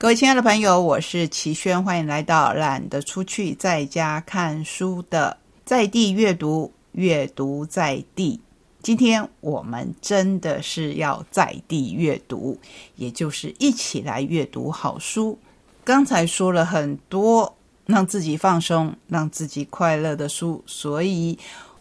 各位亲爱的朋友，我是齐轩，欢迎来到懒得出去在家看书的在地阅读，阅读在地。今天我们真的是要在地阅读，也就是一起来阅读好书。刚才说了很多让自己放松、让自己快乐的书，所以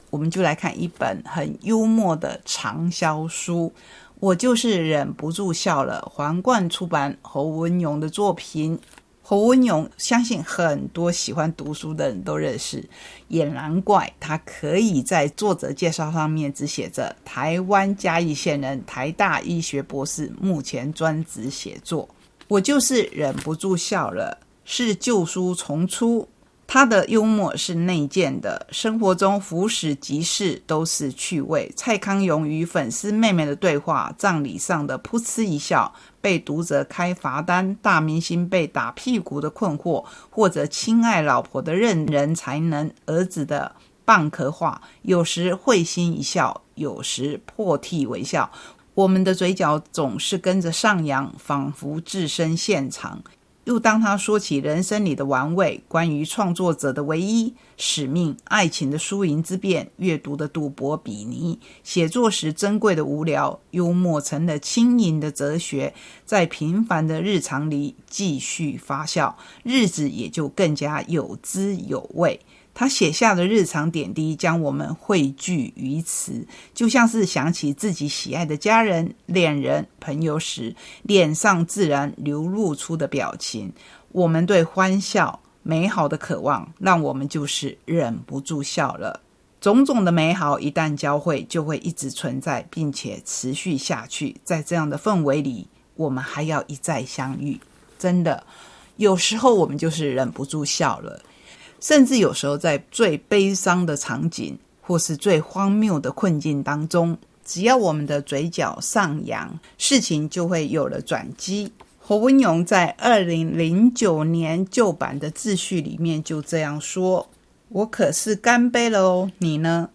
我们就来看一本很幽默的畅销书。我就是忍不住笑了。皇冠出版侯文勇的作品，侯文勇相信很多喜欢读书的人都认识，也难怪他可以在作者介绍上面只写着“台湾嘉义县人，台大医学博士，目前专职写作”。我就是忍不住笑了，是旧书重出。他的幽默是内建的，生活中浮史即事都是趣味。蔡康永与粉丝妹妹的对话，葬礼上的噗嗤一笑，被读者开罚单，大明星被打屁股的困惑，或者亲爱老婆的认人才能，儿子的蚌壳话，有时会心一笑，有时破涕为笑。我们的嘴角总是跟着上扬，仿佛置身现场。又当他说起人生里的玩味，关于创作者的唯一使命、爱情的输赢之变、阅读的赌博比尼、写作时珍贵的无聊、幽默成了轻盈的哲学，在平凡的日常里继续发酵，日子也就更加有滋有味。他写下的日常点滴，将我们汇聚于此，就像是想起自己喜爱的家人、恋人、朋友时，脸上自然流露出的表情。我们对欢笑、美好的渴望，让我们就是忍不住笑了。种种的美好一旦交汇，就会一直存在，并且持续下去。在这样的氛围里，我们还要一再相遇。真的，有时候我们就是忍不住笑了。甚至有时候，在最悲伤的场景，或是最荒谬的困境当中，只要我们的嘴角上扬，事情就会有了转机。侯文勇在二零零九年旧版的自序里面就这样说：“我可是干杯了哦，你呢？”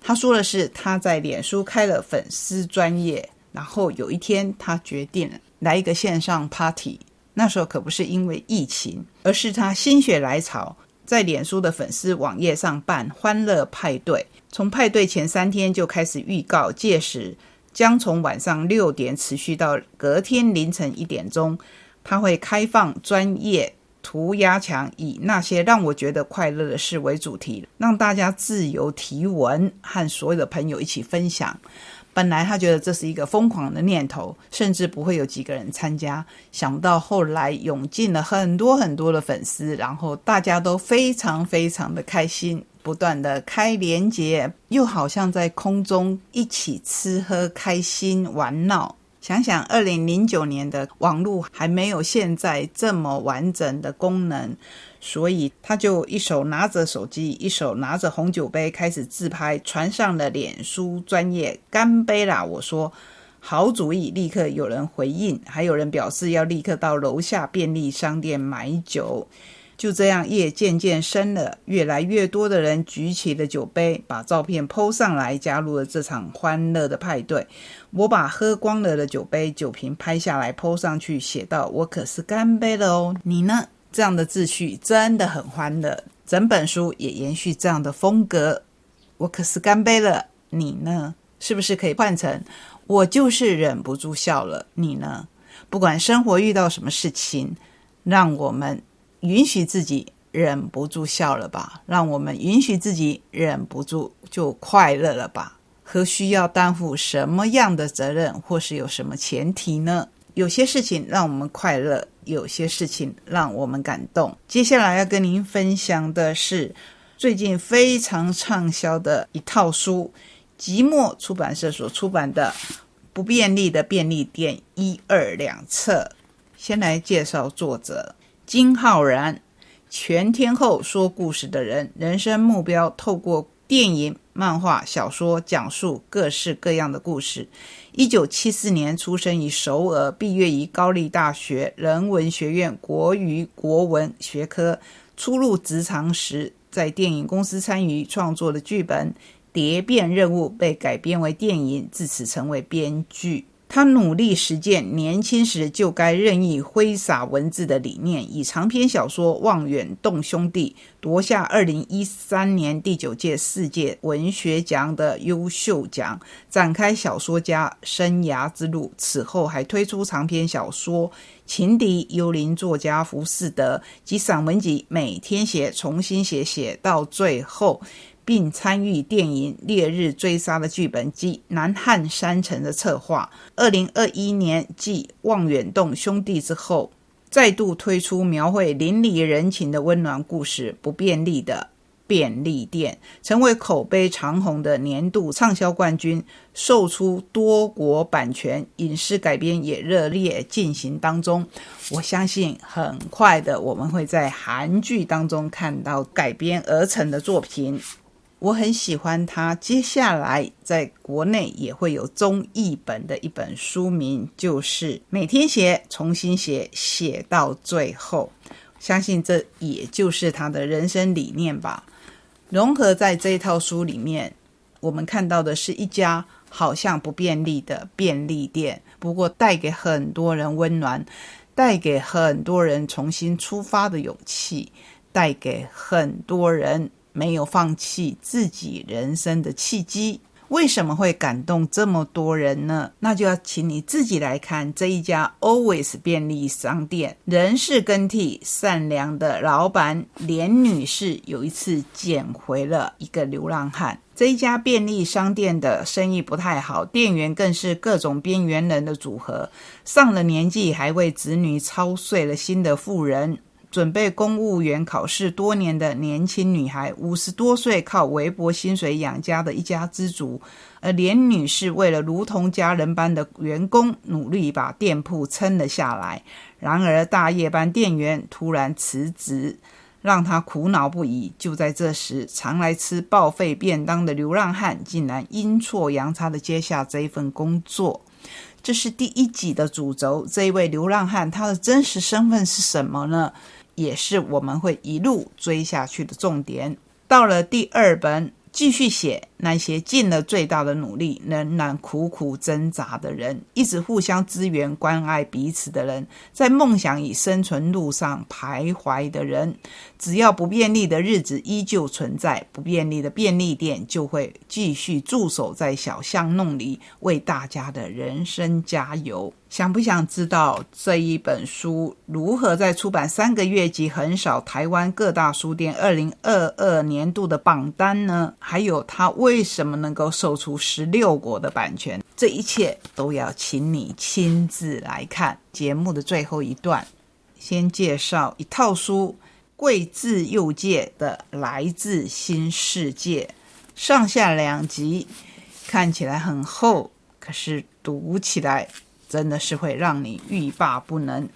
他说的是他在脸书开了粉丝专业，然后有一天他决定来一个线上 party。那时候可不是因为疫情，而是他心血来潮。在脸书的粉丝网页上办欢乐派对，从派对前三天就开始预告，届时将从晚上六点持续到隔天凌晨一点钟。他会开放专业涂鸦墙，以那些让我觉得快乐的事为主题，让大家自由提问，和所有的朋友一起分享。本来他觉得这是一个疯狂的念头，甚至不会有几个人参加。想不到后来涌进了很多很多的粉丝，然后大家都非常非常的开心，不断的开连结，又好像在空中一起吃喝开心玩闹。想想二零零九年的网络还没有现在这么完整的功能。所以他就一手拿着手机，一手拿着红酒杯，开始自拍，传上了脸书专业干杯啦！我说好主意，立刻有人回应，还有人表示要立刻到楼下便利商店买酒。就这样，夜渐渐深了，越来越多的人举起了酒杯，把照片 PO 上来，加入了这场欢乐的派对。我把喝光了的酒杯、酒瓶拍下来 PO 上去，写道：“我可是干杯了哦，你呢？”这样的秩序真的很欢乐，整本书也延续这样的风格。我可是干杯了，你呢？是不是可以换成我就是忍不住笑了？你呢？不管生活遇到什么事情，让我们允许自己忍不住笑了吧，让我们允许自己忍不住就快乐了吧？何需要担负什么样的责任，或是有什么前提呢？有些事情让我们快乐。有些事情让我们感动。接下来要跟您分享的是最近非常畅销的一套书，即墨出版社所出版的《不便利的便利店》一二两册。先来介绍作者金浩然，全天候说故事的人，人生目标透过。电影、漫画、小说讲述各式各样的故事。一九七四年出生于首尔，毕业于高丽大学人文学院国语国文学科。初入职场时，在电影公司参与创作的剧本《蝶变任务》被改编为电影，自此成为编剧。他努力实践年轻时就该任意挥洒文字的理念，以长篇小说《望远洞兄弟》夺下二零一三年第九届世界文学奖的优秀奖，展开小说家生涯之路。此后还推出长篇小说《情敌》《幽灵作家浮士德》及散文集《每天写》，重新写写到最后。并参与电影《烈日追杀》的剧本及《南汉山城》的策划。二零二一年继《望远洞兄弟》之后，再度推出描绘邻里人情的温暖故事《不便利的便利店》，成为口碑长红的年度畅销冠军，售出多国版权，影视改编也热烈进行当中。我相信很快的，我们会在韩剧当中看到改编而成的作品。我很喜欢他，接下来在国内也会有中译本的一本书名，就是每天写，重新写，写到最后。相信这也就是他的人生理念吧。融合在这一套书里面，我们看到的是一家好像不便利的便利店，不过带给很多人温暖，带给很多人重新出发的勇气，带给很多人。没有放弃自己人生的契机，为什么会感动这么多人呢？那就要请你自己来看这一家 Always 便利商店，人事更替，善良的老板连女士有一次捡回了一个流浪汉。这一家便利商店的生意不太好，店员更是各种边缘人的组合，上了年纪还为子女操碎了心的妇人。准备公务员考试多年的年轻女孩，五十多岁靠微薄薪水养家的一家之主，而连女士为了如同家人般的员工，努力把店铺撑了下来。然而大夜班店员突然辞职，让她苦恼不已。就在这时，常来吃报废便当的流浪汉竟然阴错阳差的接下这一份工作。这是第一集的主轴。这一位流浪汉，他的真实身份是什么呢？也是我们会一路追下去的重点。到了第二本，继续写那些尽了最大的努力，仍然苦苦挣扎的人，一直互相支援、关爱彼此的人，在梦想与生存路上徘徊的人。只要不便利的日子依旧存在，不便利的便利店就会继续驻守在小巷弄里，为大家的人生加油。想不想知道这一本书如何在出版三个月即横扫台湾各大书店二零二二年度的榜单呢？还有它为为什么能够售出十六国的版权？这一切都要请你亲自来看。节目的最后一段，先介绍一套书，贵自右界的《来自新世界》，上下两集，看起来很厚，可是读起来。真的是会让你欲罢不能。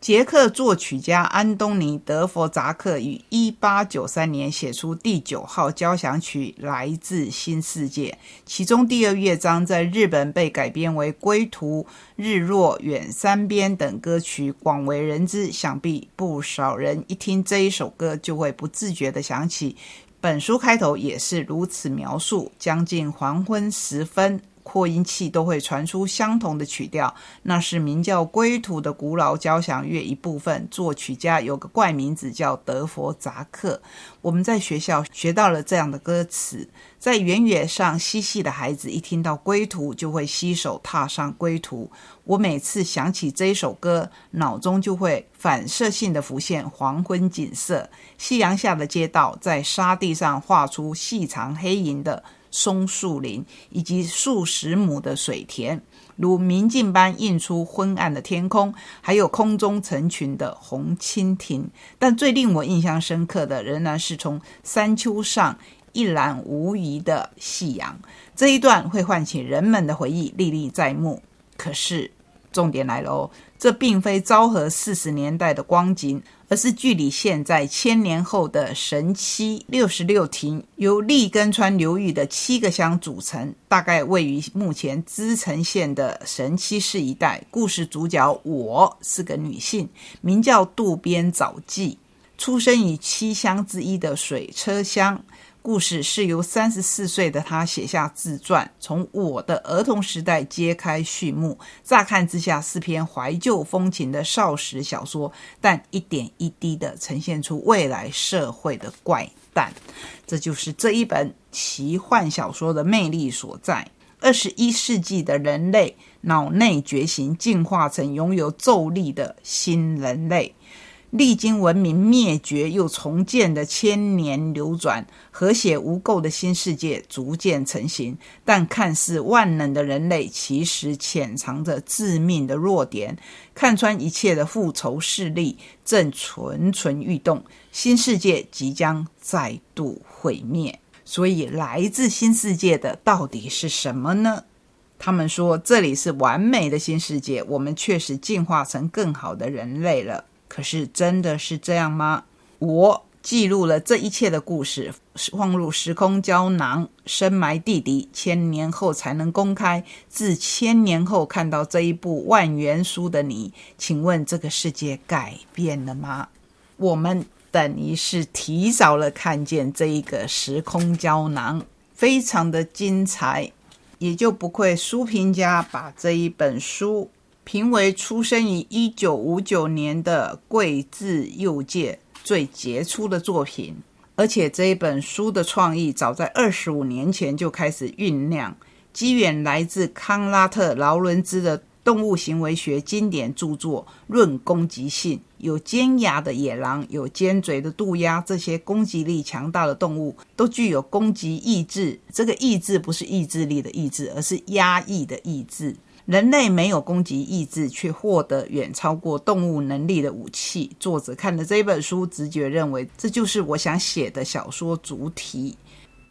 捷克作曲家安东尼·德弗扎克于一八九三年写出第九号交响曲《来自新世界》，其中第二乐章在日本被改编为《归途》《日落》《远山边》等歌曲，广为人知。想必不少人一听这一首歌，就会不自觉地想起本书开头也是如此描述：将近黄昏时分。扩音器都会传出相同的曲调，那是名叫《归途》的古老交响乐一部分。作曲家有个怪名字叫德佛扎克。我们在学校学到了这样的歌词：在原野上嬉戏的孩子，一听到《归途》就会携手踏上归途。我每次想起这首歌，脑中就会反射性的浮现黄昏景色，夕阳下的街道，在沙地上画出细长黑影的。松树林以及数十亩的水田，如明镜般映出昏暗的天空，还有空中成群的红蜻蜓。但最令我印象深刻的，仍然是从山丘上一览无遗的夕阳。这一段会唤起人们的回忆，历历在目。可是，重点来了哦，这并非昭和四十年代的光景。而是距离现在千年后的神七六十六亭，由立根川流域的七个乡组成，大概位于目前滋城县的神七市一带。故事主角我是个女性，名叫渡边早纪，出生于七乡之一的水车乡。故事是由三十四岁的他写下自传，从我的儿童时代揭开序幕。乍看之下是篇怀旧风情的少时小说，但一点一滴的呈现出未来社会的怪诞。这就是这一本奇幻小说的魅力所在。二十一世纪的人类脑内觉醒，进化成拥有咒力的新人类。历经文明灭绝又重建的千年流转，和谐无垢的新世界逐渐成型。但看似万能的人类，其实潜藏着致命的弱点。看穿一切的复仇势力正蠢蠢欲动，新世界即将再度毁灭。所以，来自新世界的到底是什么呢？他们说这里是完美的新世界，我们确实进化成更好的人类了。可是真的是这样吗？我记录了这一切的故事，放入时空胶囊，深埋地底，千年后才能公开。自千年后看到这一部万元书的你，请问这个世界改变了吗？我们等于是提早了看见这一个时空胶囊，非常的精彩，也就不愧书评家把这一本书。评为出生于一九五九年的贵志右介最杰出的作品，而且这一本书的创意早在二十五年前就开始酝酿，机缘来自康拉特·劳伦兹的动物行为学经典著作《论攻击性》。有尖牙的野狼，有尖嘴的渡鸦，这些攻击力强大的动物都具有攻击意志。这个意志不是意志力的意志，而是压抑的意志。人类没有攻击意志，却获得远超过动物能力的武器。作者看了这本书，直觉认为这就是我想写的小说主体。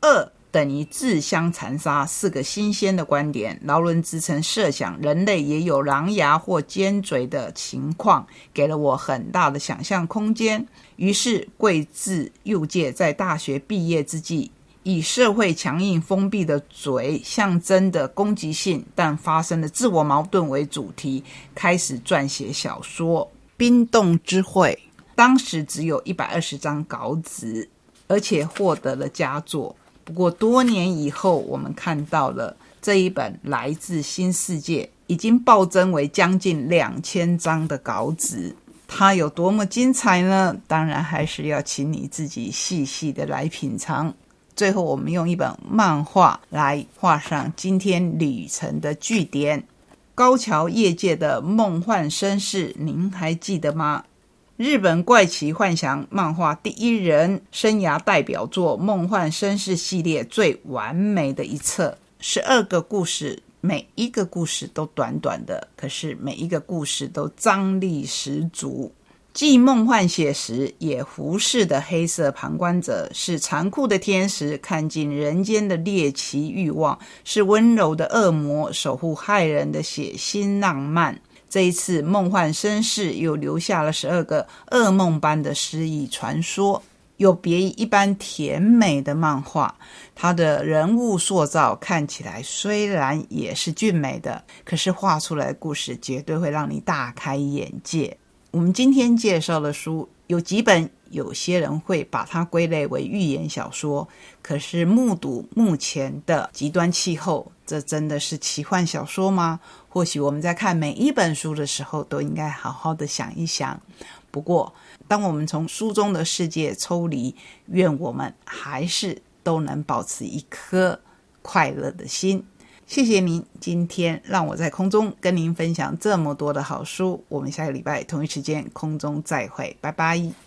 二等于自相残杀，是个新鲜的观点。劳伦兹曾设想人类也有狼牙或尖嘴的情况，给了我很大的想象空间。于是，贵志右界在大学毕业之际。以社会强硬封闭的嘴象征的攻击性，但发生的自我矛盾为主题，开始撰写小说《冰冻之会》。当时只有一百二十张稿纸，而且获得了佳作。不过多年以后，我们看到了这一本《来自新世界》已经暴增为将近两千张的稿纸。它有多么精彩呢？当然还是要请你自己细细的来品尝。最后，我们用一本漫画来画上今天旅程的句点。高桥业界的梦幻绅士，您还记得吗？日本怪奇幻想漫画第一人生涯代表作《梦幻绅士》系列最完美的一册，十二个故事，每一个故事都短短的，可是每一个故事都张力十足。既梦幻写实，也忽视的黑色旁观者，是残酷的天使看尽人间的猎奇欲望，是温柔的恶魔守护害人的血腥浪漫。这一次，梦幻绅士又留下了十二个噩梦般的诗意传说，有别于一般甜美的漫画。它的人物塑造看起来虽然也是俊美的，可是画出来的故事绝对会让你大开眼界。我们今天介绍的书有几本，有些人会把它归类为寓言小说。可是目睹目前的极端气候，这真的是奇幻小说吗？或许我们在看每一本书的时候，都应该好好的想一想。不过，当我们从书中的世界抽离，愿我们还是都能保持一颗快乐的心。谢谢您今天让我在空中跟您分享这么多的好书。我们下个礼拜同一时间空中再会，拜拜。